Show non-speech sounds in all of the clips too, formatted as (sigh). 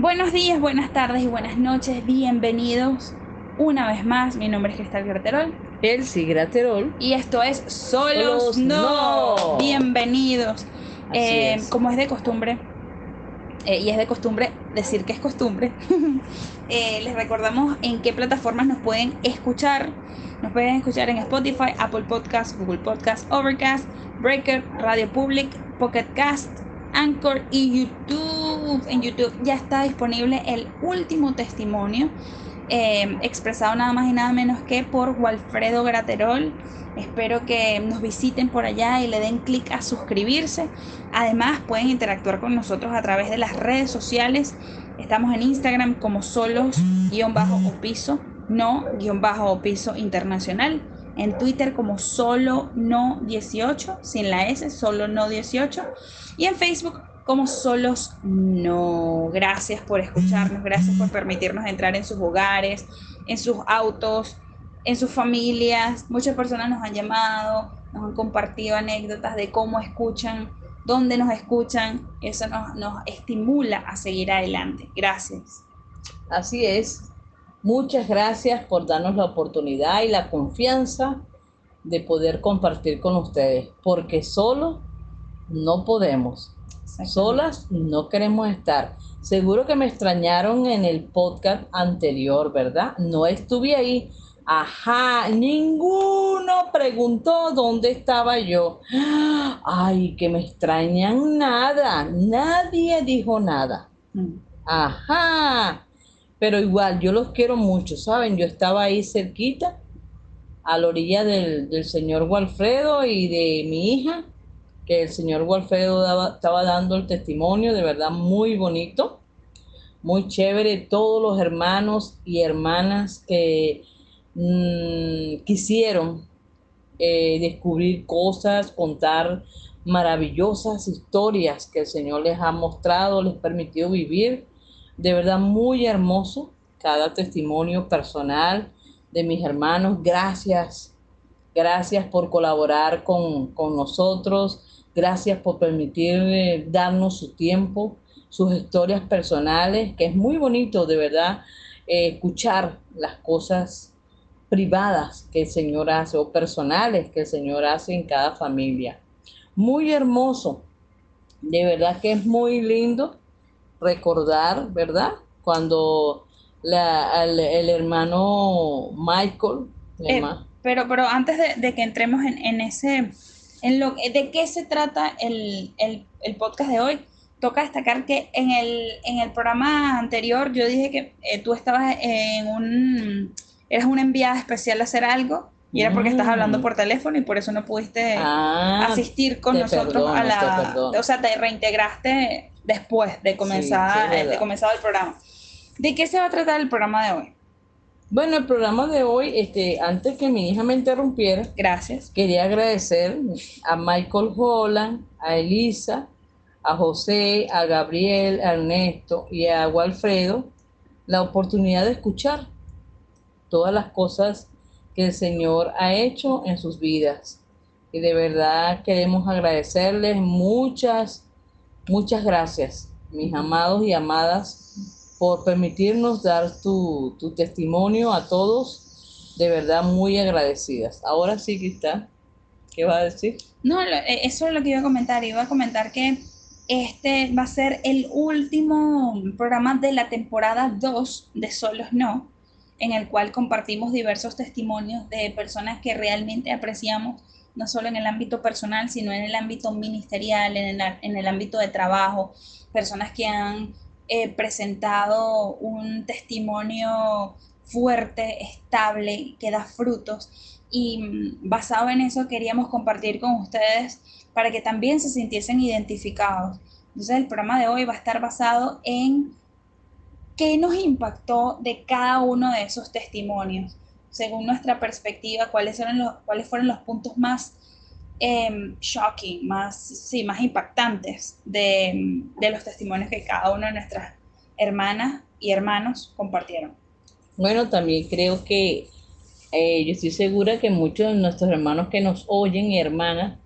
Buenos días, buenas tardes y buenas noches. Bienvenidos una vez más. Mi nombre es Cristal Graterol. Elsie Graterol. Y esto es Solos, Solos no. No. Bienvenidos. Eh, es. Como es de costumbre, eh, y es de costumbre decir que es costumbre, (laughs) eh, les recordamos en qué plataformas nos pueden escuchar. Nos pueden escuchar en Spotify, Apple Podcast, Google Podcast, Overcast, Breaker, Radio Public, Pocket Cast, Anchor y YouTube. En YouTube ya está disponible el último testimonio eh, expresado nada más y nada menos que por Walfredo Graterol. Espero que nos visiten por allá y le den clic a suscribirse. Además, pueden interactuar con nosotros a través de las redes sociales. Estamos en Instagram como solos-o piso, no-o piso internacional. En Twitter como solo no 18, sin la S, solo no 18. Y en Facebook como solos no. Gracias por escucharnos, gracias por permitirnos entrar en sus hogares, en sus autos, en sus familias. Muchas personas nos han llamado, nos han compartido anécdotas de cómo escuchan, dónde nos escuchan. Eso nos, nos estimula a seguir adelante. Gracias. Así es. Muchas gracias por darnos la oportunidad y la confianza de poder compartir con ustedes, porque solo no podemos. Solas no queremos estar. Seguro que me extrañaron en el podcast anterior, ¿verdad? No estuve ahí. Ajá, ninguno preguntó dónde estaba yo. Ay, que me extrañan nada. Nadie dijo nada. Mm. Ajá. Pero igual, yo los quiero mucho, ¿saben? Yo estaba ahí cerquita, a la orilla del, del señor Walfredo y de mi hija, que el señor Walfredo daba- estaba dando el testimonio, de verdad muy bonito, muy chévere. Todos los hermanos y hermanas que mm, quisieron eh, descubrir cosas, contar maravillosas historias que el Señor les ha mostrado, les permitió vivir. De verdad, muy hermoso cada testimonio personal de mis hermanos. Gracias, gracias por colaborar con, con nosotros. Gracias por permitir darnos su tiempo, sus historias personales, que es muy bonito, de verdad, eh, escuchar las cosas privadas que el Señor hace o personales que el Señor hace en cada familia. Muy hermoso. De verdad que es muy lindo recordar, ¿verdad? Cuando la- el, el hermano Michael, el Eh, Pero, pero antes de, de que entremos en, en ese, en lo, de qué se trata el, el- el podcast de hoy, toca destacar que en el, en el programa anterior yo dije que eh, tú estabas en un, eras una enviada especial a hacer algo y era porque estás Mm. hablando por teléfono y por eso no pudiste Ah, asistir con nosotros perdono, a la, o sea, te reintegraste después de comenzar, sí, de comenzar el programa. ¿De qué se va a tratar el programa de hoy? Bueno, el programa de hoy, este, antes que mi hija me interrumpiera, Gracias. quería agradecer a Michael Holland, a Elisa, a José, a Gabriel, a Ernesto y a Walfredo la oportunidad de escuchar todas las cosas que el Señor ha hecho en sus vidas. Y de verdad queremos agradecerles muchas, muchas gracias, mis amados y amadas, por permitirnos dar tu, tu testimonio a todos. De verdad muy agradecidas. Ahora sí, Cristal, ¿qué va a decir? No, eh, eso es lo que iba a comentar. Iba a comentar que este va a ser el último programa de la temporada 2 de Solos No, en el cual compartimos diversos testimonios de personas que realmente apreciamos, no solo en el ámbito personal, sino en el ámbito ministerial, en el, en el ámbito de trabajo, personas que han eh, presentado un testimonio fuerte, estable, que da frutos y mm, basado en eso queríamos compartir con ustedes para que también se sintiesen identificados. Entonces el programa de hoy va a estar basado en qué nos impactó de cada uno de esos testimonios, según nuestra perspectiva, cuáles fueron los, puntos más em, shocking, más, sí, más impactantes de, de los testimonios que cada una de nuestras hermanas y hermanos compartieron. Bueno, también creo que eh, yo estoy segura que muchos de nuestros hermanos que nos oyen y hermanas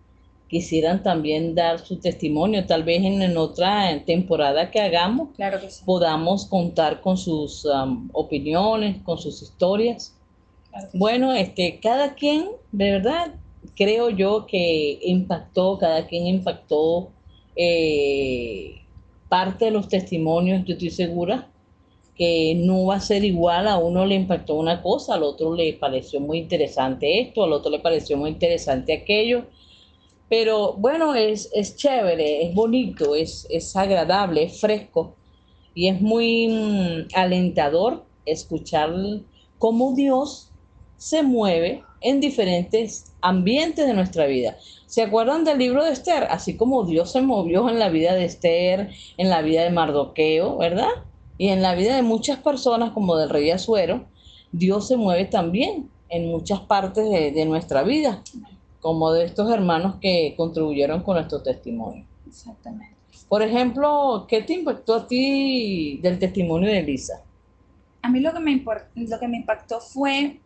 quisieran también dar su testimonio, tal vez en, otra temporada que hagamos, claro que sí. podamos contar con sus um, opiniones, con sus historias. bueno, este, cada quien, de verdad, creo yo que impactó, cada quien impactó eh, parte de los testimonios, yo estoy segura que no va a ser igual, a uno le impactó una cosa, al otro le pareció muy interesante esto, al otro le pareció muy interesante aquello, pero bueno, es, es chévere, es bonito, es, es agradable, es fresco y es muy mm, alentador escuchar cómo Dios se mueve en diferentes ambientes de nuestra vida. ¿Se acuerdan del libro de Esther? Así como Dios se movió en la vida de Esther, en la vida de Mardoqueo, ¿verdad? Y en la vida de muchas personas como del rey Azuero, Dios se mueve también en muchas partes de, nuestra vida, como de estos hermanos que contribuyeron con nuestro testimonio. Exactamente. Por ejemplo, ¿qué te impactó a ti del testimonio de Elisa? A mí lo que me, lo que me impactó fue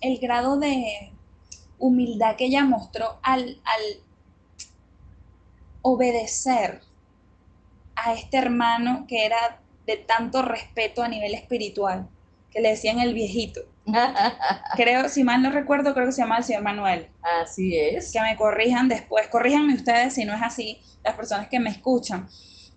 el grado de humildad que ella mostró al, al obedecer a este hermano que era de tanto respeto a nivel espiritual, que le decían el viejito. Creo, si mal no recuerdo, creo que se llama el señor Manuel. Así es. Que me corrijan después, corríjanme ustedes si no es así, las personas que me escuchan.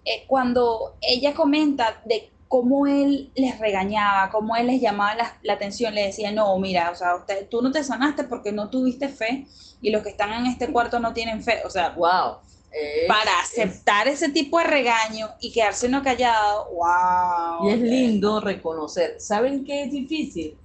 Eh, cuando ella comenta de cómo él les regañaba, cómo él les llamaba la, atención, le decía, no, mira, o sea, usted, tú no te sanaste porque no tuviste fe y los que están en este cuarto no tienen fe. O sea, wow para aceptar ese tipo de regaño y quedarse no callado, wow. Y es lindo reconocer. ¿Saben qué es difícil?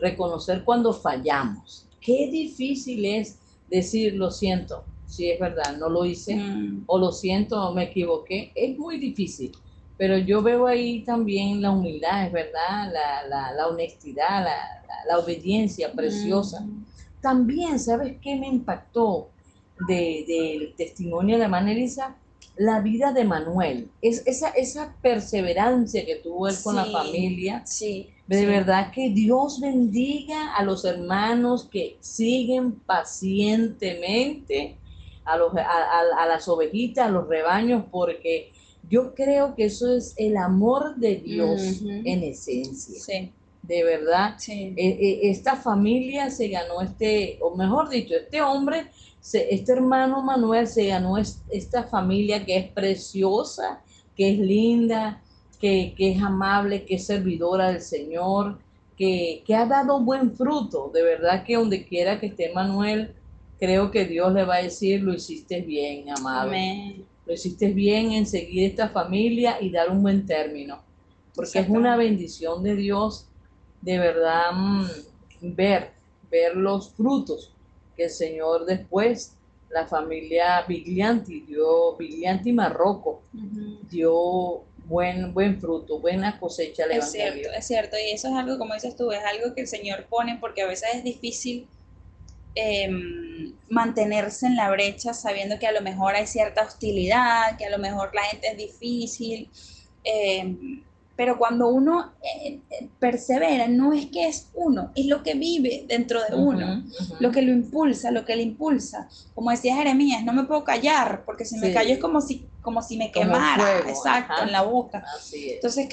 Reconocer cuando fallamos. Qué difícil es decir, lo siento, si es verdad, no lo hice, mm. o lo siento, me equivoqué. Es muy difícil. Pero yo veo ahí también la humildad, es verdad, la, honestidad, la, obediencia preciosa. Mm. También, ¿sabes qué me impactó? del testimonio de Elisa, la vida de Manuel, es esa, esa perseverancia que tuvo él con la familia. Sí, de verdad que Dios bendiga a los hermanos que siguen pacientemente a, los, a, las ovejitas, a los rebaños, porque yo creo que eso es el amor de Dios en esencia. Sí. De verdad, sí. E, e, esta familia se ganó este, o mejor dicho, este hombre este hermano Manuel se ganó esta familia que es preciosa, que es linda, que, es amable, que es servidora del Señor, que, ha dado buen fruto. De verdad que donde quiera que esté Manuel, creo que Dios le va a decir, lo hiciste bien, amado. Lo hiciste bien en seguir esta familia y dar un buen término. Porque es una bendición de Dios, de verdad, mm, ver, ver los frutos el Señor después, la familia Biglianti dio, Biglianti Marroco, dio buen, buen fruto, buena cosecha Es cierto, es cierto, y eso es algo, como dices tú, es algo que el Señor pone porque a veces es difícil em, mantenerse en la brecha sabiendo que a lo mejor hay cierta hostilidad, que a lo mejor la gente es difícil. Em, pero cuando uno eh, eh, persevera, no es que es uno, es lo que vive dentro de uno, lo que lo impulsa, lo que le impulsa. Como decía Jeremías, no me puedo callar, porque si me callo es como si, como si me quemara, exacto, en la boca. Entonces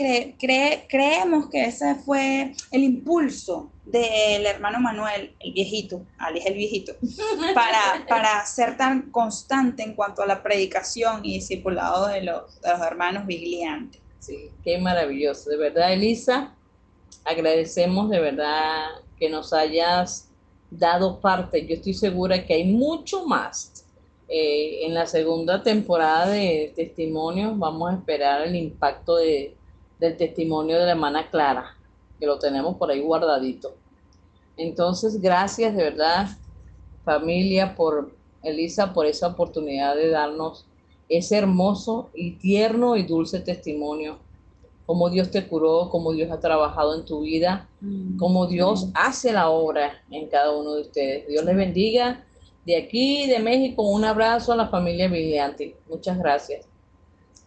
creemos que ese fue el impulso del hermano Manuel, el viejito, Ali es el viejito, (laughs) para, para ser tan constante en cuanto a la predicación y discipulado de los, de los hermanos vigliantes. Sí, qué maravilloso. De verdad, Elisa, agradecemos de verdad que nos hayas dado parte. Yo estoy segura que hay mucho más. Eh, en la segunda temporada de testimonios vamos a esperar el impacto de, del testimonio de la hermana Clara, que lo tenemos por ahí guardadito. Entonces, gracias de verdad, familia, por Elisa, por esa oportunidad de darnos ese hermoso y tierno y dulce testimonio, cómo Dios te curó, cómo Dios ha trabajado en tu vida, mm. cómo Dios hace la obra en cada uno de ustedes. Dios les bendiga. De aquí, de México, un abrazo a la familia Viglianti. Muchas gracias.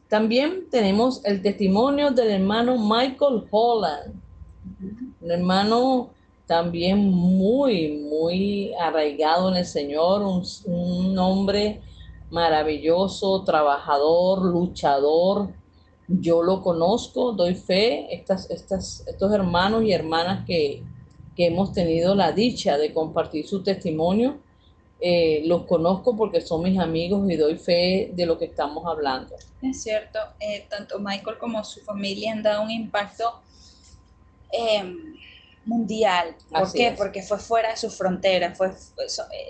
También tenemos el testimonio del hermano Michael Holland, un hermano también muy, muy arraigado en el Señor, un, un hombre maravilloso, trabajador, luchador. Yo lo conozco, doy fe, estas, estas, estos hermanos y hermanas que, que hemos tenido la dicha de compartir su testimonio eh, los conozco porque son mis amigos y doy fe de lo que estamos hablando. Es cierto, eh, tanto Michael como su familia han dado un impacto em, mundial. ¿Por qué? Porque fue fuera de sus fronteras, fue,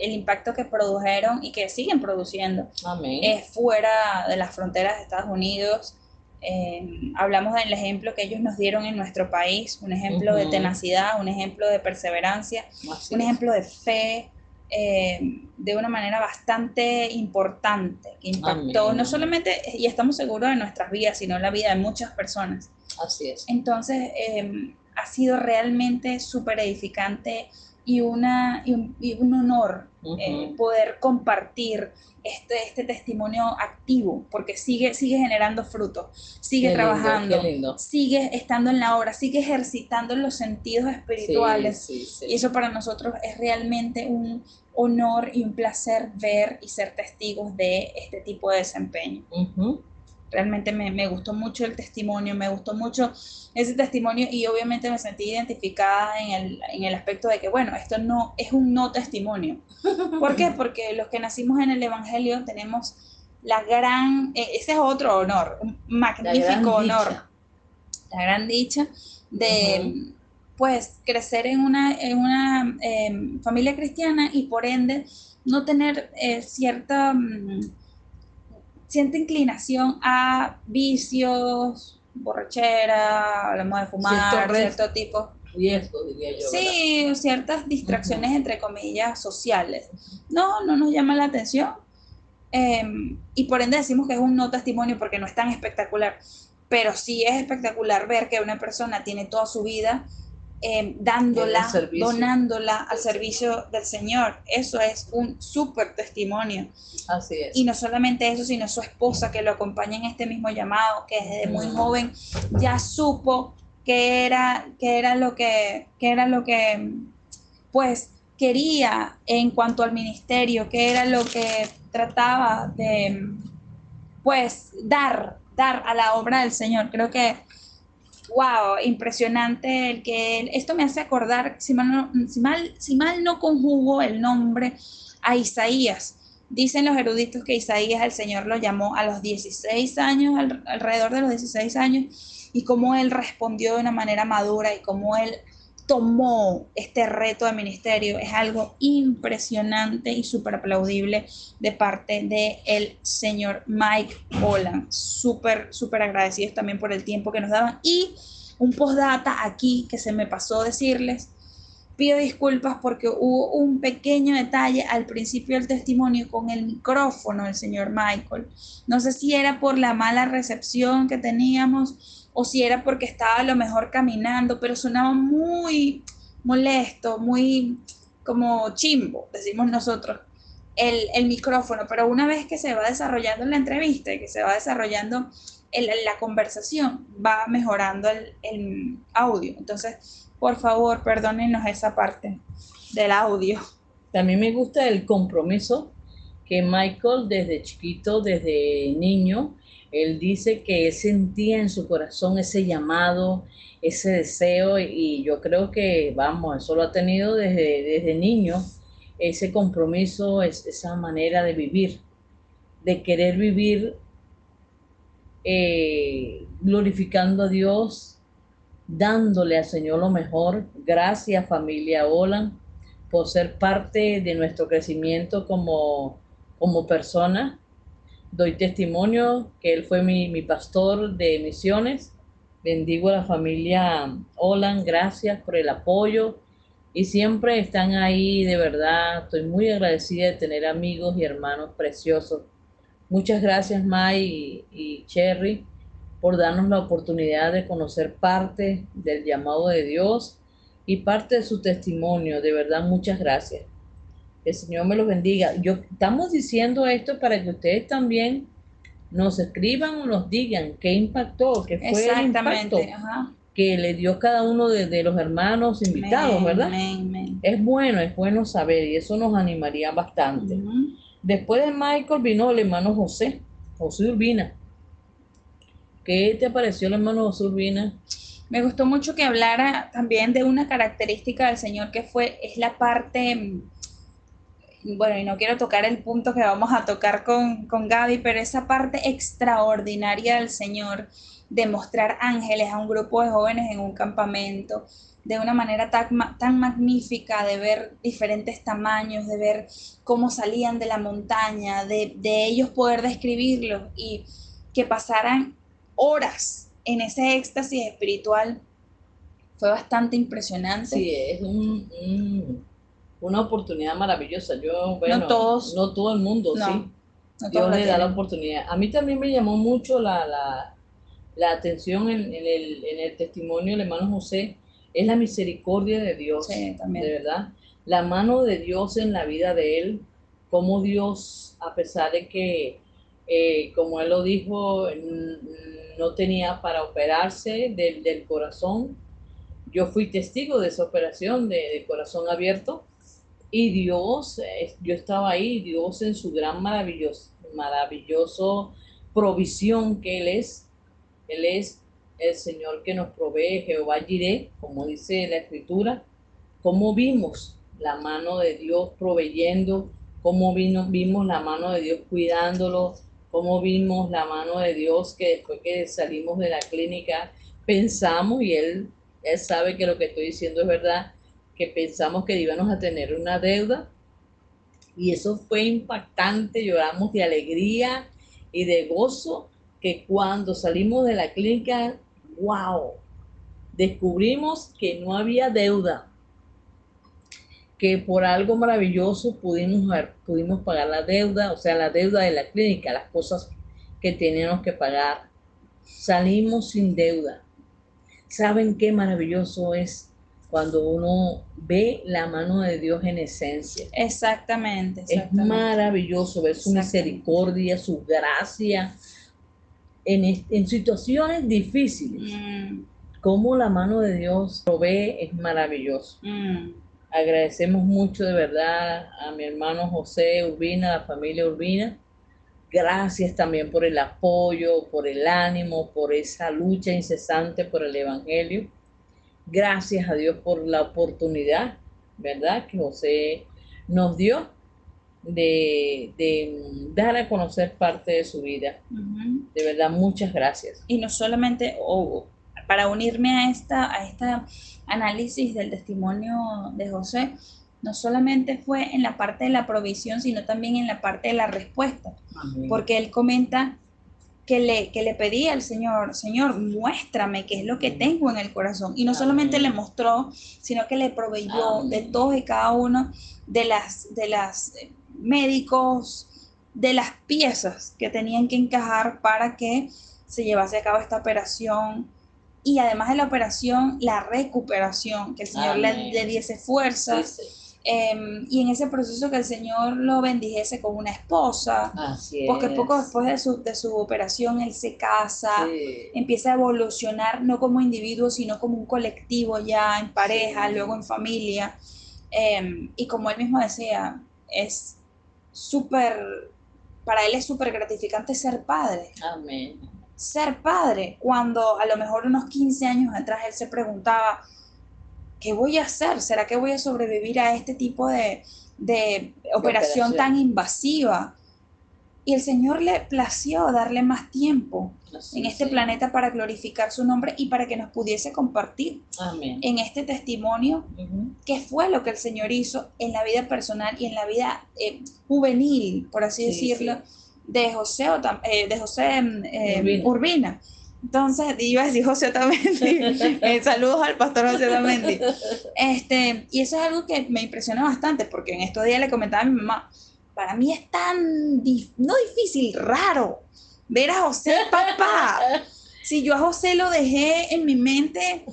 el impacto que produjeron y que siguen produciendo es fuera de las fronteras de Estados Unidos. Em, hablamos del ejemplo que ellos nos dieron en nuestro país, un ejemplo de tenacidad, un ejemplo de perseverancia, un ejemplo de fe, eh, de una manera bastante importante, que impactó no solamente, y estamos seguros de nuestras vidas, sino la vida de muchas personas. Así es. Entonces, em, ha sido realmente súper edificante y, una, y, un, honor eh, poder compartir este, este testimonio activo, porque sigue, sigue generando fruto, sigue trabajando, sigue estando en la obra, sigue ejercitando los sentidos espirituales. y eso para nosotros es realmente un honor y un placer ver y ser testigos de este tipo de desempeño. Realmente me, me, gustó mucho el testimonio, me gustó mucho ese testimonio y obviamente me sentí identificada en el, en el aspecto de que, bueno, esto no es un no testimonio. (laughs) ¿Por qué? Porque los que nacimos en el Evangelio tenemos la gran, e, ese es otro honor, un magnífico honor, la gran dicha de, pues, crecer en una, en una em, familia cristiana y por ende no tener eh, cierta... Mm, siente inclinación a vicios, borrachera, hablamos de fumar, cierto, tipo. Riesgo, diría yo. Sí, ciertas distracciones, entre comillas, sociales. No, no nos llama la atención. Em, y por ende decimos que es un no testimonio porque no es tan espectacular. Pero sí es espectacular ver que una persona tiene toda su vida Em, dándola, donándola al servicio del Señor. Eso es un súper testimonio. Así es. Y no solamente eso, sino su esposa que lo acompaña en este mismo llamado, que desde muy joven ya supo que era, que era lo que, que era lo que, pues, quería en cuanto al ministerio, que era lo que trataba de, pues, dar, dar a la obra del Señor. Creo que wow, impresionante el que esto me hace acordar, si mal, no, si mal, si mal no conjugo el nombre a Isaías. Dicen los eruditos que Isaías el Señor lo llamó a los 16 años, alrededor de los 16 años, y cómo él respondió de una manera madura y cómo él tomó este reto de ministerio es algo impresionante y súper aplaudible de parte del el señor Mike Holland. Súper, súper agradecidos también por el tiempo que nos daban. Y un postdata aquí que se me pasó decirles. Pido disculpas porque hubo un pequeño detalle al principio del testimonio con el micrófono del señor Michael. No sé si era por la mala recepción que teníamos o si era porque estaba a lo mejor caminando, pero sonaba muy molesto, muy como chimbo, decimos nosotros, el, micrófono. Pero una vez que se va desarrollando la entrevista, que se va desarrollando la conversación, va mejorando el, el audio. Entonces, por favor, perdónenos esa parte del audio. También me gusta el compromiso que Michael desde chiquito, desde niño, él dice que él sentía en su corazón ese llamado, ese deseo y yo creo que, vamos, eso lo ha tenido desde, desde niño, ese compromiso, esa manera de vivir, de querer vivir eh, glorificando a Dios, dándole al Señor lo mejor. Gracias familia Olan por ser parte de nuestro crecimiento como, como persona doy testimonio que él fue mi, pastor de misiones. Bendigo a la familia Olan, gracias por el apoyo y siempre están ahí, de verdad. Estoy muy agradecida de tener amigos y hermanos preciosos. Muchas gracias, Mai y, y Cherry, por darnos la oportunidad de conocer parte del llamado de Dios y parte de su testimonio. De verdad, muchas gracias. El Señor me los bendiga. Yo estamos diciendo esto para que ustedes también nos escriban o nos digan qué impactó, qué fue el impacto que le dio cada uno de, los hermanos invitados, ¿verdad? Es bueno, es bueno saber y eso nos animaría bastante. Después de Michael vino el hermano José, José Urbina. ¿Qué te pareció el hermano José Urbina? Me gustó mucho que hablara también de una característica del Señor que fue, es la parte, mm, bueno, y no quiero tocar el punto que vamos a tocar con, con Gaby, pero esa parte extraordinaria del Señor de mostrar ángeles a un grupo de jóvenes en un campamento, de una manera tan, tan, magnífica, de ver diferentes tamaños, de ver cómo salían de la montaña, de, de ellos poder describirlos y que pasaran horas en ese éxtasis espiritual fue bastante impresionante. Sí, es un, una oportunidad maravillosa. Yo, bueno, no todos. No todo el mundo, sí. Dios le da la oportunidad. A mí también me llamó mucho la, la, la atención en, en, el, en, el, testimonio del hermano José. Es la misericordia de Dios. Sí, también. De verdad. La mano de Dios en la vida de él. Como Dios, a pesar de que, eh, como él lo dijo, no tenía para operarse del, del corazón. Yo fui testigo de esa operación de, corazón abierto y Dios, yo estaba ahí, Dios en su gran maravilloso, maravilloso provisión que Él es. Él es el Señor que nos provee, Jehová Jireh, como dice la Escritura. Cómo vimos la mano de Dios proveyendo, cómo vino, vimos la mano de Dios cuidándolo, cómo vimos la mano de Dios que después que salimos de la clínica pensamos, y él, él sabe que lo que estoy diciendo es verdad, que pensamos que íbamos a tener una deuda y eso fue impactante, lloramos de alegría y de gozo que cuando salimos de la clínica, wow, descubrimos que no había deuda, que por algo maravilloso pudimos, pudimos pagar la deuda, o sea, la deuda de la clínica, las cosas que teníamos que pagar. Salimos sin deuda. ¿Saben qué maravilloso es cuando uno ve la mano de Dios en esencia? Exactamente. Es maravilloso ver su misericordia, su gracia en, en situaciones difíciles. Mm. Cómo la mano de Dios provee es maravilloso. Mm. Agradecemos mucho de verdad a mi hermano José Urbina, a la familia Urbina. Gracias también por el apoyo, por el ánimo, por esa lucha incesante por el Evangelio. Gracias a Dios por la oportunidad, ¿verdad? Que José nos dio de, dar a conocer parte de su vida. De verdad, muchas gracias. Y no solamente, para unirme a esta, a esta análisis del testimonio de José, no solamente fue en la parte de la provisión, sino también en la parte de la respuesta, porque él comenta que le, que le pedía al Señor, Señor, muéstrame qué es lo que tengo en el corazón. Y no solamente le mostró, sino que le proveyó de todos y cada uno de las, de las eh, médicos, de las piezas que tenían que encajar para que se llevase a cabo esta operación. Y además de la operación, la recuperación, que el Señor le, diese fuerzas. Em, y en ese proceso que el Señor lo bendijese con una esposa, porque poco después de su, de su operación él se casa, empieza a evolucionar no como individuo, sino como un colectivo ya en pareja, luego en familia. Em, y como él mismo decía, es súper, para él es súper gratificante ser padre. Amén ser padre, cuando a lo mejor unos 15 años atrás él se preguntaba, ¿qué voy a hacer? ¿Será que voy a sobrevivir a este tipo de, operación, tan invasiva? Y el Señor le plació darle más tiempo en este planeta para glorificar su nombre y para que nos pudiese compartir en este testimonio qué fue lo que el Señor hizo en la vida personal y en la vida eh, juvenil, por así decirlo de José, eh, de José mm, eh, Urbina. Entonces, iba a decir José eh, saludos al pastor José Otamendi. Este, y eso es algo que me impresiona bastante, porque en estos días le comentaba a mi mamá, para mí es tan, no difícil, raro, ver a José papá. Si yo a José lo dejé en mi mente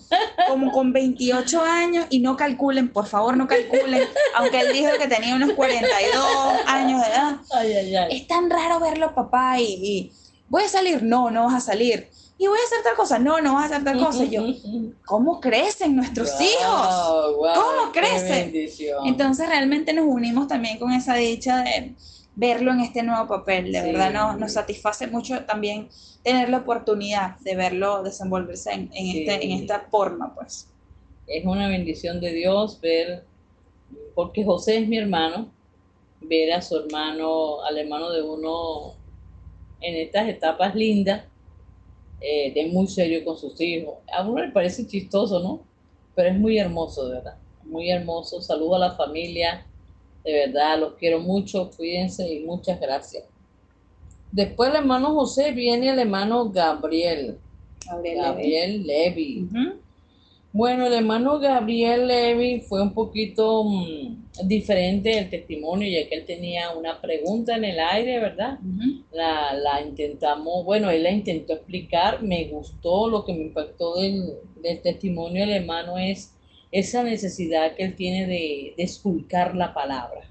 como con 28 años y no calculen, por favor no calculen, aunque él dijo que tenía unos 42 años de edad. Es tan raro verlo papá y, voy a salir, no, no vas a salir. Y voy a hacer tal cosa, no, no vas a hacer tal cosa. Y yo, (laughs) ¿cómo crecen nuestros hijos? ¿Cómo crecen? Entonces realmente nos unimos también con esa dicha de, verlo en este nuevo papel. De Sí. verdad nos, nos satisface mucho también tener la oportunidad de verlo desenvolverse en, en Sí. este, en esta forma, pues. Es una bendición de Dios ver, porque José es mi hermano, ver a su hermano, al hermano de uno en estas etapas lindas, eh, de muy serio con sus hijos. A uno le parece chistoso, ¿no? Pero es muy hermoso, de verdad. Muy hermoso. Saludo a la familia. De verdad, los quiero mucho. Cuídense y muchas gracias. Después el hermano José viene el hermano Gabriel. Gabriel Levy. Gabriel. Bueno, el hermano Gabriel Levy fue un poquito mm, diferente el testimonio, ya que él tenía una pregunta en el aire, ¿verdad? La, la intentamos, bueno, él la intentó explicar, me gustó, lo que me impactó del, del testimonio del hermano es esa necesidad que él tiene de, de esculcar la palabra,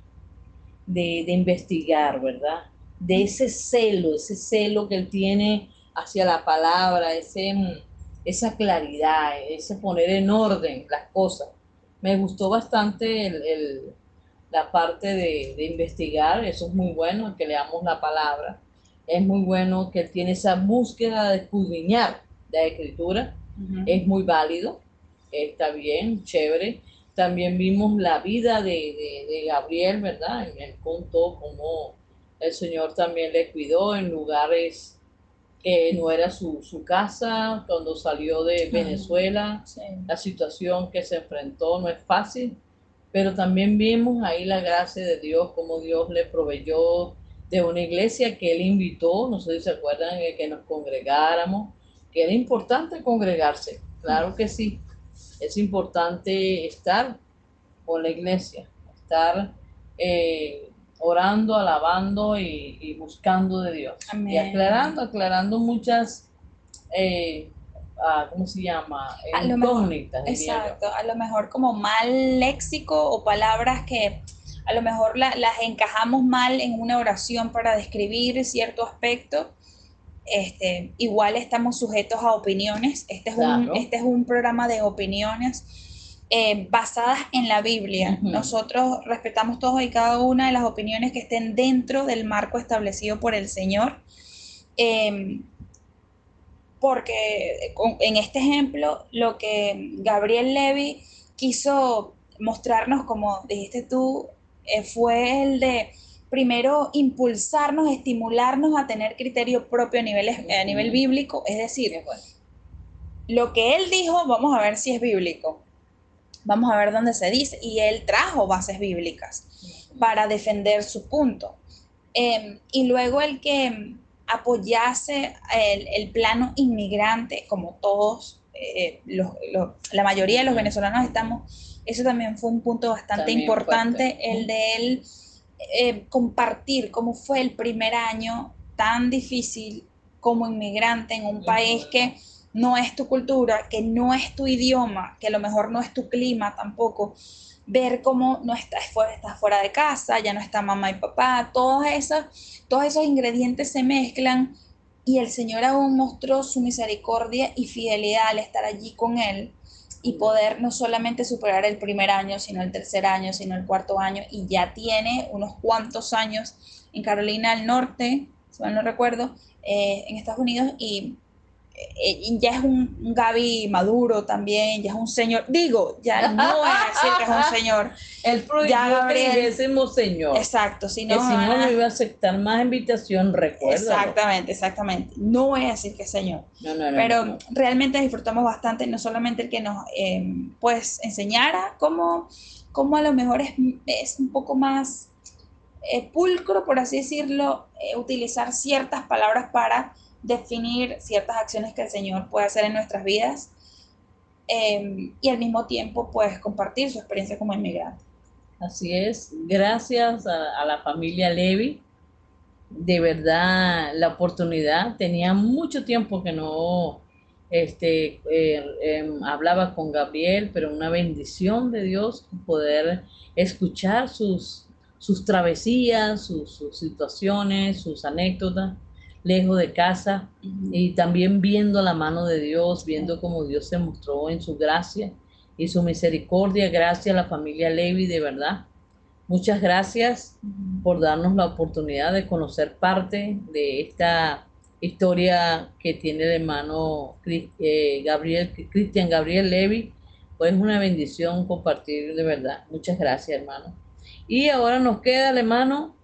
de, de investigar, ¿verdad? De ese celo, ese celo que él tiene hacia la palabra, ese, esa claridad, ese poner en orden las cosas. Me gustó bastante el, el- la parte de, de investigar, eso es muy bueno, que leamos la palabra. Es muy bueno que él tiene esa búsqueda de escudriñar la escritura, es muy válido, está bien, chévere. También vimos la vida de, de- de Gabriel, ¿verdad? Él contó cómo el Señor también le cuidó en lugares que no era su, su casa, cuando salió de Venezuela Sí. la situación que se enfrentó no es fácil, pero también vimos ahí la gracia de Dios, como Dios le proveyó de una iglesia que él invitó, no sé si se acuerdan de que nos congregáramos, que era importante congregarse, claro que sí, es importante estar con la iglesia, estar eh, orando, alabando y, y buscando de Dios. Y aclarando, aclarando muchas, eh, ah, ¿cómo se llama? A lo mejor- Incógnitas, yo. Exacto, a lo mejor como mal léxico o palabras que a lo mejor la- las encajamos mal en una oración para describir cierto aspecto. Este, igual estamos sujetos a opiniones. Este es, un, este es un programa de opiniones eh, basadas en la Biblia. Ujú. Nosotros respetamos todos y cada una de las opiniones que estén dentro del marco establecido por el Señor. Em, porque con- en este ejemplo lo que Gabriel Levy quiso mostrarnos, como dijiste tú, eh, fue el de primero impulsarnos, estimularnos a tener criterio propio a nivel, a nivel bíblico, es decir, lo que él dijo, vamos a ver si es bíblico, vamos a ver dónde se dice, y él trajo bases bíblicas para defender su punto. Eh, y luego el que apoyase el, el plano inmigrante, como todos, eh, los- los- la mayoría de los venezolanos estamos, eso también fue un punto bastante También importante, fuerte. el de él eh, compartir cómo fue el primer año tan difícil como inmigrante en un país que no es tu cultura, que no es tu idioma, que a lo mejor no es tu clima tampoco, ver cómo no estás fuera, fuera de casa, ya no está mamá y papá, todos esos, todos esos ingredientes se mezclan y el Señor aún mostró su misericordia y fidelidad al estar allí con Él y poder no solamente superar el primer año, sino el tercer año, sino el cuarto año, y ya tiene unos cuantos años en Carolina del Norte, si mal no recuerdo, eh, en Estados Unidos, y ya es un, un Gaby maduro también, ya es un señor, digo, ya no voy a decir que es un señor, (laughs) prohibió Ya, Gabriel. que Señor. exacto, si que no, si no, no iba a aceptar más invitación, recuerda. exactamente, exactamente, no voy a decir que es señor, No, no, no, pero realmente disfrutamos bastante, no solamente el que nos eh, pues enseñara cómo, cómo a lo mejor es, es un poco más eh, pulcro, por así decirlo, eh, utilizar ciertas palabras para definir ciertas acciones que el Señor puede hacer en nuestras vidas eh, y al mismo tiempo pues compartir su experiencia como inmigrante. Así es, gracias a, la familia Levi, de verdad la oportunidad, tenía mucho tiempo que no este, eh, em, hablaba con Gabriel, pero una bendición de Dios poder escuchar sus, sus travesías, sus situaciones, sus anécdotas lejos de casa y también viendo la mano de Dios, viendo cómo Dios se mostró en su gracia y su misericordia, gracias a la familia Levi, de verdad. Muchas gracias por darnos la oportunidad de conocer parte de esta historia que tiene de mano eh, Gabriel, Cristian Gabriel Levy. Pues es una bendición compartir de verdad. Muchas gracias, hermano. Y ahora nos queda el hermano.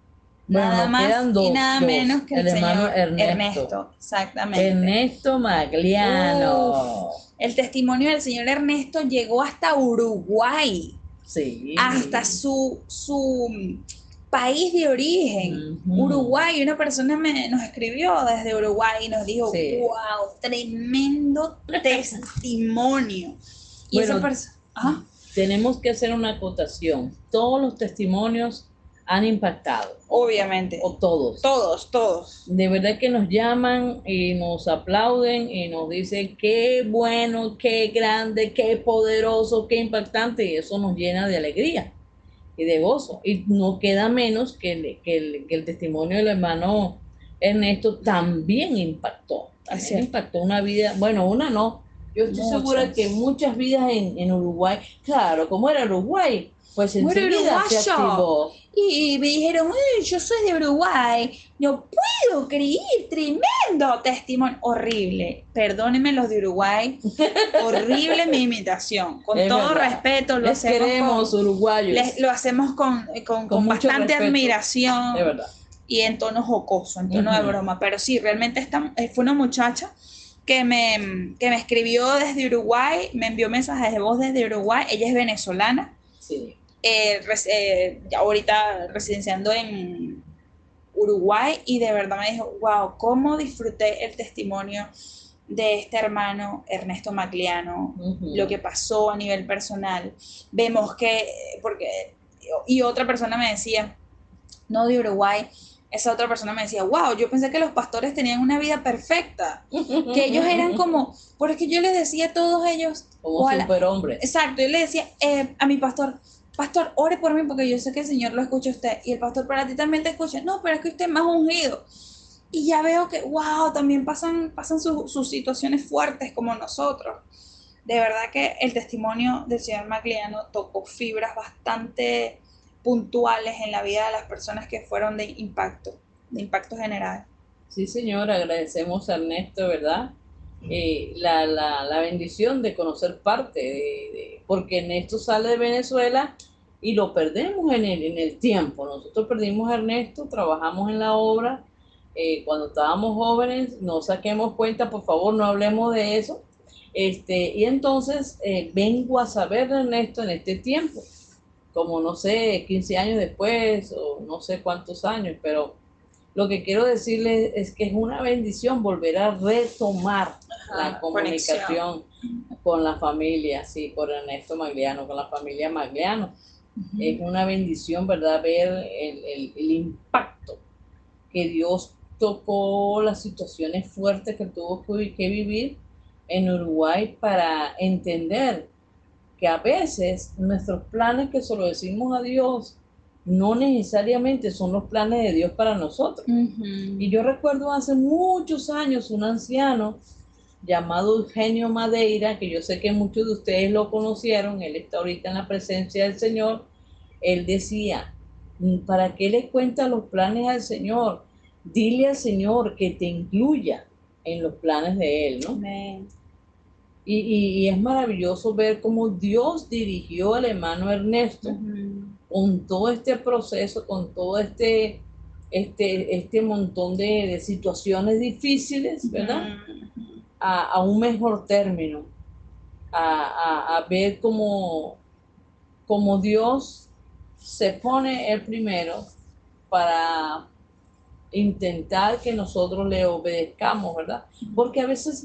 Nada más y nada menos que el, hermano Ernesto. Exactamente. Ernesto Magliano. el testimonio del señor Ernesto llegó hasta Uruguay. Sí. Hasta su, su país de origen, Uruguay. Una persona me, nos escribió desde Uruguay y nos dijo, wow, tremendo testimonio. Y tenemos que hacer una acotación. Todos los testimonios han impactado. Obviamente. O todos. Todos, todos. De verdad que nos llaman y nos aplauden y nos dicen qué bueno, qué grande, qué poderoso, qué impactante. Y eso nos llena de alegría y de gozo. Y no queda menos que el, que el, testimonio del hermano Ernesto también impactó. Así impactó una vida, bueno, una no. Yo estoy segura que muchas vidas en, en Uruguay, claro, como era Uruguay, pues enseguida se activó. Y me dijeron, yo soy de Uruguay, no puedo creer, tremendo testimonio, horrible. Perdónenme los de Uruguay, (laughs) horrible mi imitación. Con todo respeto, lo hacemos queremos con, uruguayos. lo hacemos con, con, bastante admiración. Y en tono jocoso, en tono de broma. Pero sí, realmente esta, eh, fue una muchacha que me, que me escribió desde Uruguay, me envió mensajes de voz desde Uruguay. Ella es venezolana. Sí eh, eh, ahorita residenciando en Uruguay y de verdad me dijo, wow, cómo disfruté el testimonio de este hermano Ernesto Macliano, lo que pasó a nivel personal. Vemos que, porque, y otra persona me decía, no de Uruguay, esa otra persona me decía, wow, yo pensé que los pastores tenían una vida perfecta, que ellos eran (laughs) como, porque yo les decía a todos ellos, como superhombres. Exacto, yo le decía eh, a mi pastor, pastor, ore por mí porque yo sé que el Señor lo escucha a usted y el pastor para ti también te escucha. No, pero es que usted es más ungido. Y ya veo que, wow, también pasan, pasan sus situaciones fuertes como nosotros. De verdad que el testimonio del señor Magliano tocó fibras bastante puntuales en la vida de las personas que fueron de impacto, de impacto general. Sí, señor, agradecemos a Ernesto, ¿verdad? Eh, la, la, la, bendición de conocer parte, de, porque Ernesto sale de Venezuela y lo perdemos en el, en el tiempo. Nosotros perdimos a Ernesto, trabajamos en la obra eh, cuando estábamos jóvenes, no saquemos cuenta, por favor, no hablemos de eso. Este, y entonces eh, vengo a saber de Ernesto en este tiempo, como no sé, 15 años después o no sé cuántos años, pero lo que quiero decirles es que es una bendición volver a retomar la comunicación con la familia, sí, con Ernesto Magliano, con la familia Magliano. Es una bendición, ¿verdad? Ver el, el, impacto que Dios tocó las situaciones fuertes que tuvo que, que vivir en Uruguay para entender que a veces nuestros planes que solo decimos a Dios no necesariamente son los planes de Dios para nosotros. Y yo recuerdo hace muchos años un anciano llamado Eugenio Madeira, que yo sé que muchos de ustedes lo conocieron, él está ahorita en la presencia del Señor, él decía, ¿para qué le cuentas los planes al Señor? Dile al Señor que te incluya en los planes de Él, ¿no? Y, es maravilloso ver cómo Dios dirigió al hermano Ernesto con todo este proceso, con todo este, este, este montón de, situaciones difíciles, ¿verdad? a, un mejor término, a, ver cómo, cómo Dios se pone el primero para intentar que nosotros le obedezcamos, ¿verdad? Porque a veces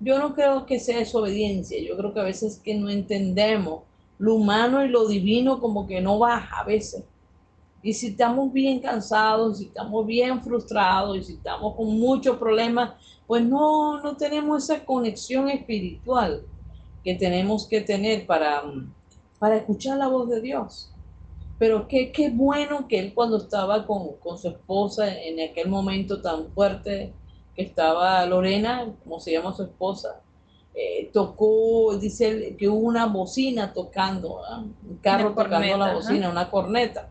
yo no creo que sea desobediencia, yo creo que a veces que no entendemos lo humano y lo divino como que no baja a veces. Y si estamos bien cansados, si estamos bien frustrados y si estamos con muchos problemas, pues no, no tenemos esa conexión espiritual que tenemos que tener para, para escuchar la voz de Dios. Pero qué, qué bueno que él cuando estaba con, con su esposa en aquel momento tan fuerte que estaba Lorena, como se llama su esposa, eh, tocó, dice que hubo una bocina tocando, un carro tocando la bocina, una corneta.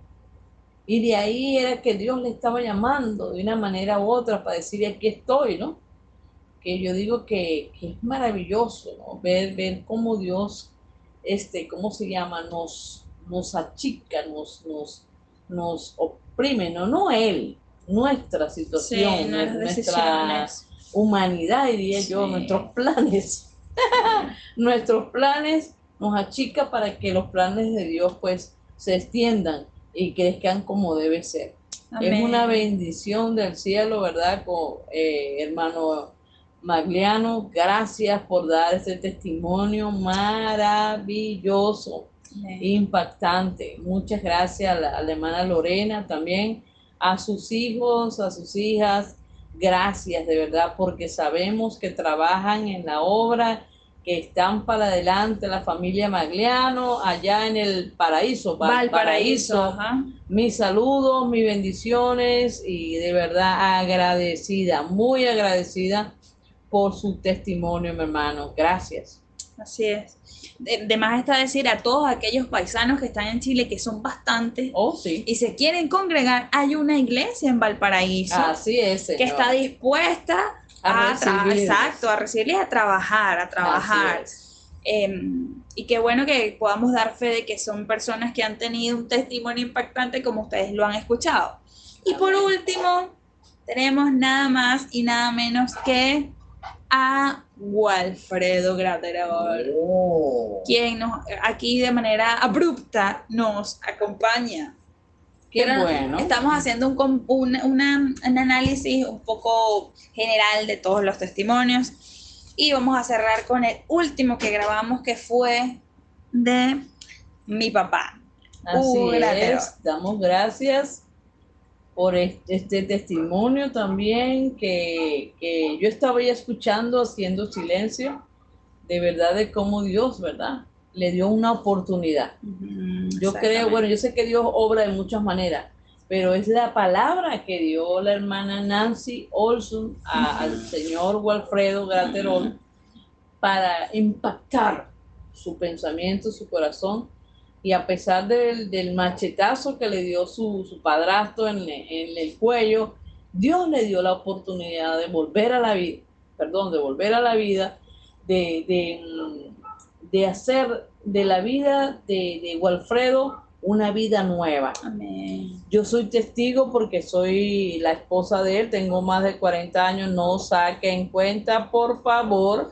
Y de ahí era que Dios le estaba llamando de una manera u otra para decirle aquí estoy, ¿no? Que yo digo que, es maravilloso, ¿no? Ver, ver cómo Dios, este, ¿cómo se llama? Nos, nos achica, nos, nos, nos oprime, no, no Él, nuestra situación, nuestra humanidad, diría yo, nuestros planes. (laughs) nuestros planes nos achica para que los planes de Dios pues se extiendan y crezcan como debe ser. Es una bendición del cielo, ¿verdad? Con, eh, hermano Magliano, gracias por dar este testimonio maravilloso, impactante. Muchas gracias a la, a la hermana Lorena también, a sus hijos, a sus hijas. Gracias de verdad porque sabemos que trabajan en la obra que están para adelante, la familia Magliano, allá en el paraíso, Valparaíso. Mis saludos, mis bendiciones y de verdad agradecida, muy agradecida por su testimonio, mi hermano. Gracias. Así es. De, más está decir a todos aquellos paisanos que están en Chile, que son bastantes, oh, sí. y se quieren congregar, hay una iglesia en Valparaíso. Así es. Que está dispuesta a, exacto, a recibirles, a trabajar, a trabajar. Em, y qué bueno que podamos dar fe de que son personas que han tenido un testimonio impactante como ustedes lo han escuchado. Y por último, tenemos nada más y nada menos que a Walfredo Graterol, oh. quien nos, aquí de manera abrupta nos acompaña. Qué bueno. Estamos haciendo un, un, un análisis un poco general de todos los testimonios y vamos a cerrar con el último que grabamos que fue de mi papá. Así es, damos gracias por este testimonio también que, yo estaba ya escuchando haciendo silencio, de verdad de cómo Dios, ¿verdad? Le dio una oportunidad. yo creo, bueno, yo sé que Dios obra de muchas maneras, pero es la palabra que dio la hermana Nancy Olson al señor Walfredo Graterol para impactar su pensamiento, su corazón y a pesar del, machetazo que le dio su, su padrastro en, el cuello, Dios le dio la oportunidad de volver a la vida, perdón, de volver a la vida, de, de, hacer de la vida de, de Walfredo una vida nueva. Yo soy testigo porque soy la esposa de él, tengo más de 40 años, no saque en cuenta, por favor,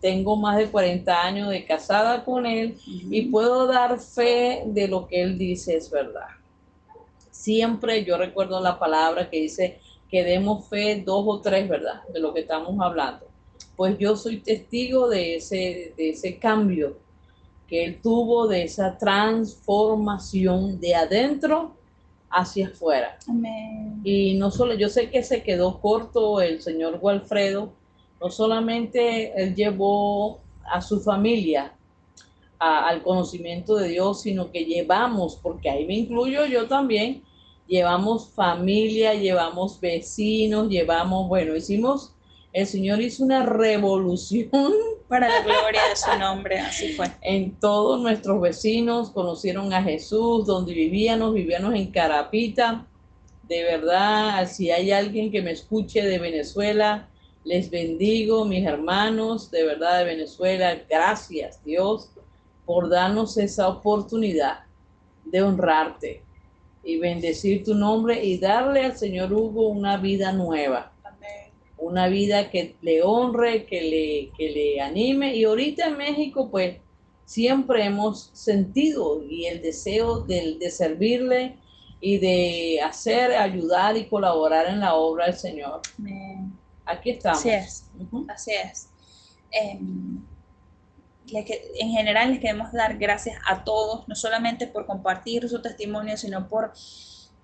tengo más de 40 años de casada con él y puedo dar fe de lo que él dice es verdad. Siempre yo recuerdo la palabra que dice que demos fe dos o tres, ¿verdad? De lo que estamos hablando. Pues yo soy testigo de ese, de ese cambio que él tuvo, de esa transformación de adentro hacia afuera. Y no solo, yo sé que se quedó corto el señor Walfredo, no solamente él llevó a su familia al conocimiento de Dios, sino que llevamos, porque ahí me incluyo yo también, llevamos familia, llevamos vecinos, llevamos, bueno, hicimos, el Señor hizo una revolución. (laughs) Para la gloria de su nombre, así fue. En todos nuestros vecinos conocieron a Jesús, donde vivíamos, vivíamos en Carapita. De verdad, si hay alguien que me escuche de Venezuela, les bendigo, mis hermanos, de verdad de Venezuela. Gracias, Dios, por darnos esa oportunidad de honrarte y bendecir tu nombre y darle al Señor Hugo una vida nueva. Una vida que le honre, que le, que le anime. Y ahorita en México, pues, siempre hemos sentido y el deseo de, de servirle y de hacer, ayudar y colaborar en la obra del Señor. Amén. Aquí estamos. Así es, así es. Em, en general les queremos dar gracias a todos, no solamente por compartir su testimonio, sino por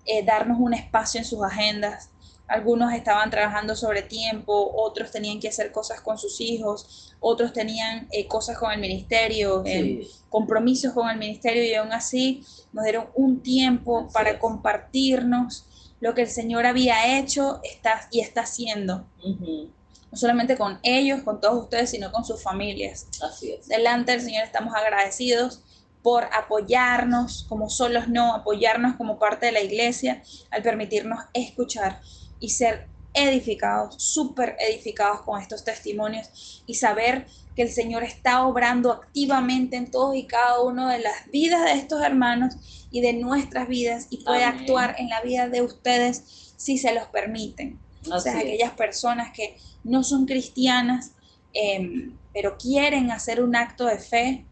eh, darnos un espacio en sus agendas. Algunos estaban trabajando sobre tiempo, otros tenían que hacer cosas con sus hijos, otros tenían eh, cosas con el ministerio, em, compromisos con el ministerio y aún así nos dieron un tiempo para compartirnos lo que el Señor había hecho está, y está haciendo. No solamente con ellos, con todos ustedes, sino con sus familias. Así es. Delante del Señor estamos agradecidos por apoyarnos como solos no, apoyarnos como parte de la iglesia, al permitirnos escuchar y ser edificados, súper edificados con estos testimonios y saber que el Señor está obrando activamente en todos y cada uno de las vidas de estos hermanos y de nuestras vidas y puede actuar en la vida de ustedes si se los permiten. o sea, aquellas personas que no son cristianas, em, pero quieren hacer un acto de fe,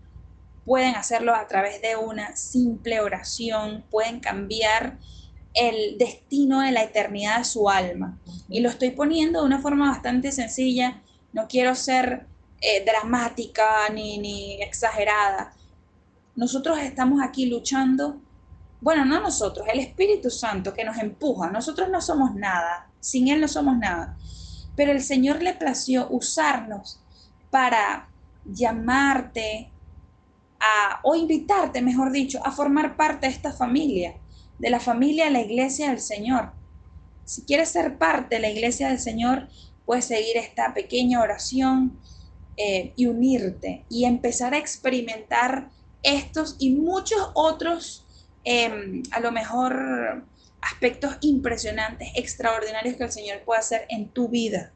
pueden hacerlo a través de una simple oración, pueden cambiar el destino de la eternidad de su alma. Y lo estoy poniendo de una forma bastante sencilla, no quiero ser eh, dramática ni, ni exagerada. Nosotros estamos aquí luchando, bueno, no nosotros, el Espíritu Santo que nos empuja, nosotros no somos nada, sin Él no somos nada, pero el Señor le plació usarnos para llamarte a, o invitarte, mejor dicho, a formar parte de esta familia de la familia de la iglesia del Señor. Si quieres ser parte de la iglesia del Señor, puedes seguir esta pequeña oración eh, y unirte y empezar a experimentar estos y muchos otros, em, a lo mejor, aspectos impresionantes, extraordinarios que el Señor puede hacer en tu vida,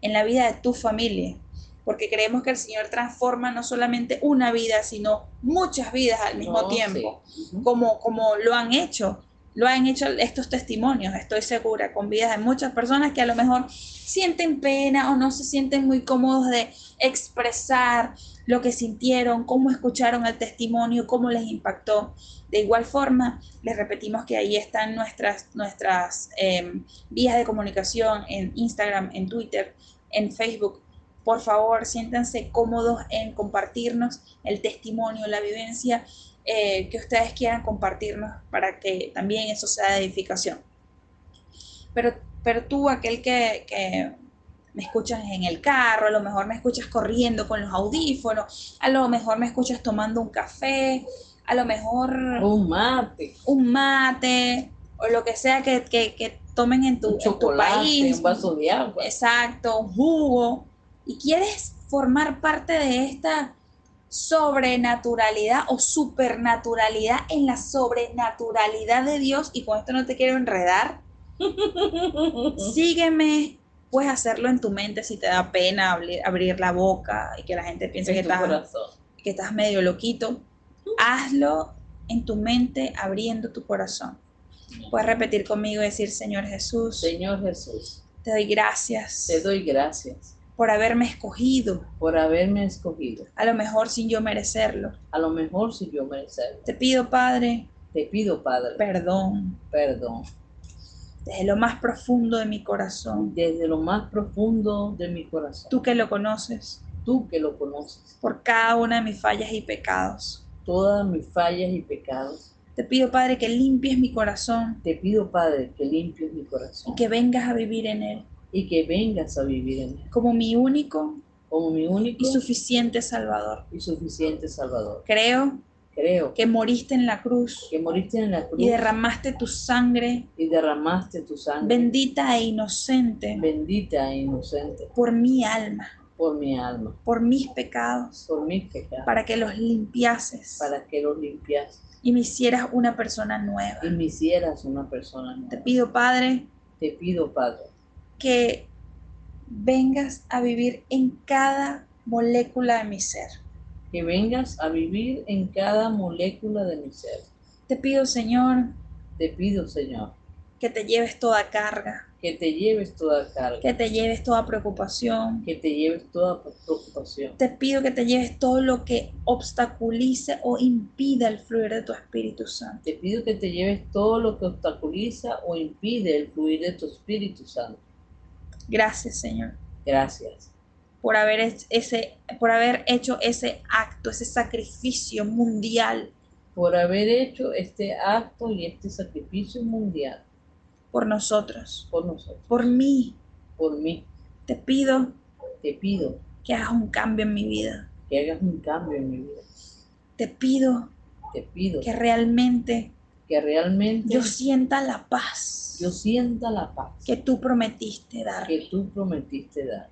en la vida de tu familia. Porque creemos que el Señor transforma no solamente una vida, sino muchas vidas al mismo tiempo, como, como lo han hecho, lo han hecho estos testimonios, estoy segura, con vidas de muchas personas que a lo mejor sienten pena o no se sienten muy cómodos de expresar lo que sintieron, cómo escucharon el testimonio, cómo les impactó. De igual forma, les repetimos que ahí están nuestras, nuestras em, vías de comunicación en Instagram, en Twitter, en Facebook por favor, siéntanse cómodos en compartirnos el testimonio, la vivencia eh, que ustedes quieran compartirnos para que también eso sea de edificación. Pero, pero tú, aquel que, que me escuchas en el carro, a lo mejor me escuchas corriendo con los audífonos, a lo mejor me escuchas tomando un café, a lo mejor... Un mate. Un mate, o lo que sea que, que, tomen en tu, en tu país. Un vaso de agua. Exacto, un jugo y quieres formar parte de esta sobrenaturalidad o supernaturalidad en la sobrenaturalidad de Dios, y con esto no te quiero enredar, (laughs) sígueme, puedes hacerlo en tu mente si te da pena abrir, la boca y que la gente piense que estás, que estás medio loquito. Hazlo en tu mente abriendo tu corazón. Puedes repetir conmigo y decir, Señor Jesús. Señor Jesús. Te doy gracias. Te doy gracias por haberme escogido. Por haberme escogido. A lo mejor sin yo merecerlo. A lo mejor sin yo merecerlo. Te pido, Padre. Te pido, Padre. Perdón. Perdón. Desde lo más profundo de mi corazón. Desde lo más profundo de mi corazón. Tú que lo conoces. Tú que lo conoces. Por cada una de mis fallas y pecados. Todas mis fallas y pecados. Te pido, Padre, que limpies mi corazón. Te pido, Padre, que limpies mi corazón. Y que vengas a vivir en él y que vengas a vivir en él. Como mi único, como mi único y suficiente Salvador. Y suficiente Salvador. Creo, creo que moriste en la cruz. Que moriste en la cruz. Y derramaste tu sangre. Y derramaste tu sangre. Bendita e inocente. Bendita e inocente. Por mi alma. Por mi alma. Por mis pecados. Por mis pecados. Para que los limpiases. Para que los limpiases. Y me hicieras una persona nueva. Y me hicieras una persona nueva. Te pido, Padre. Te pido, Padre que vengas a vivir en cada molécula de mi ser. Que vengas a vivir en cada molécula de mi ser. Te pido, Señor. Te pido, Señor. Que te lleves toda carga. Que te lleves toda carga. Que te lleves toda preocupación. Que te lleves toda preocupación. Te pido que te lleves todo lo que obstaculice o impida el fluir de tu Espíritu Santo. Te pido que te lleves todo lo que obstaculiza o impide el fluir de tu Espíritu Santo. Gracias, Señor. Gracias. Por haber, ese, por haber hecho ese acto, ese sacrificio mundial. Por haber hecho este acto y este sacrificio mundial. Por nosotros. Por nosotros. Por mí. Por mí. Te pido. Te pido. Que hagas un cambio en mi vida. Que hagas un cambio en mi vida. Te pido. Te pido. Que realmente. Que realmente. Yo sienta la paz yo sienta la paz que tú prometiste dar. Que tú prometiste dar.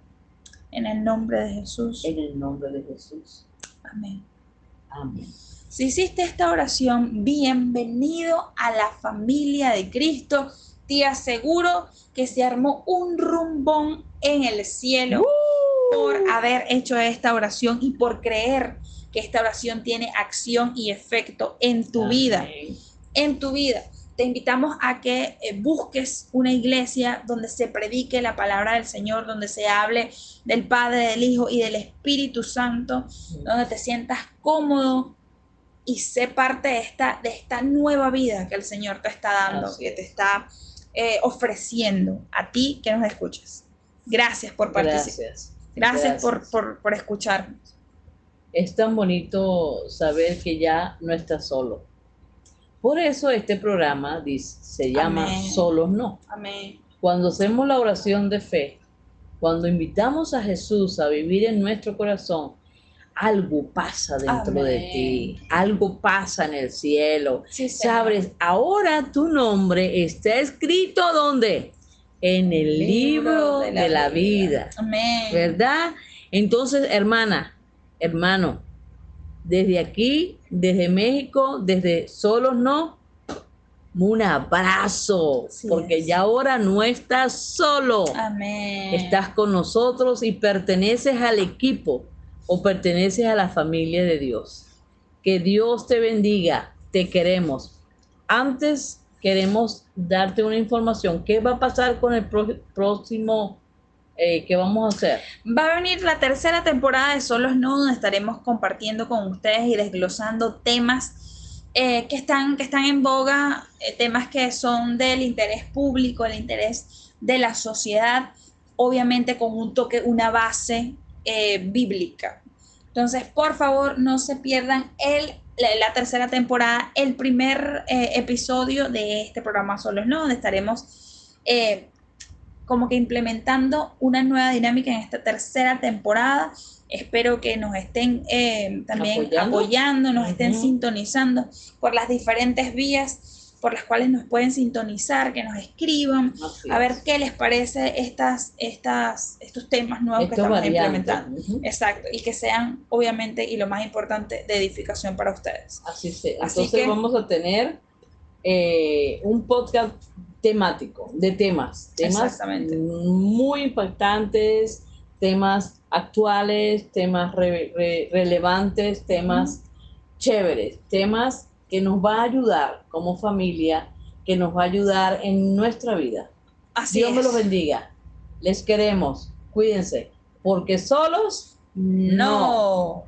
En el nombre de Jesús. En el nombre de Jesús. Amén. Amén. Si hiciste esta oración, bienvenido a la familia de Cristo. Te aseguro que se armó un rumbón en el cielo por haber hecho esta oración y por creer que esta oración tiene acción y efecto en tu vida. En tu vida. Te invitamos a que eh, busques una iglesia donde se predique la palabra del Señor, donde se hable del Padre, del Hijo y del Espíritu Santo, donde te sientas cómodo y sé parte de esta, de esta nueva vida que el Señor te está dando, Así que te está eh, ofreciendo a ti que nos escuches. Gracias por participar. Gracias. Gracias, por, Gracias. por, por escucharnos. Es tan bonito saber que ya no estás solo. Por eso este programa dice, se llama Amén. Solos No. Amén. Cuando hacemos la oración de fe, cuando invitamos a Jesús a vivir en nuestro corazón, algo pasa dentro de ti, algo pasa en el cielo. Sí, Señor. Sabes, ahora tu nombre está escrito ¿dónde? En el libro de la, vida. Amén. ¿verdad? Entonces, hermana, hermano, desde aquí, desde México, desde Solos No, un abrazo, porque es. ya ahora no estás solo, Amén. estás con nosotros y perteneces al equipo o perteneces a la familia de Dios. Que Dios te bendiga, te queremos. Antes queremos darte una información. ¿Qué va a pasar con el próximo eh, que vamos a hacer? Va a venir la tercera temporada de Solos No, donde estaremos compartiendo con ustedes y desglosando temas eh, que, están, que están en boga, eh, temas que son del interés público, el interés de la sociedad, obviamente con un toque, una base bíblica. Entonces, por favor, no se pierdan el, la, tercera temporada, el primer episodio de este programa Solos No, donde estaremos... eh, como que implementando una nueva dinámica en esta tercera temporada. Espero que nos estén eh, también Apoyando. apoyando, nos estén Ujú. sintonizando por las diferentes vías por las cuales nos pueden sintonizar, que nos escriban, Así a ver es. qué les parece estas, estas, estos temas nuevos que Estos estamos variantes. implementando. Ujú. Exacto, y que sean obviamente y lo más importante de edificación para ustedes. Así se. Así Entonces que- vamos a tener eh, un podcast temático, de temas, temas muy impactantes, temas actuales, temas re- re- relevantes, temas chéveres, temas que nos va a ayudar como familia, que nos va a ayudar en nuestra vida. Así Dios me los bendiga. Les queremos. Cuídense, porque solos No.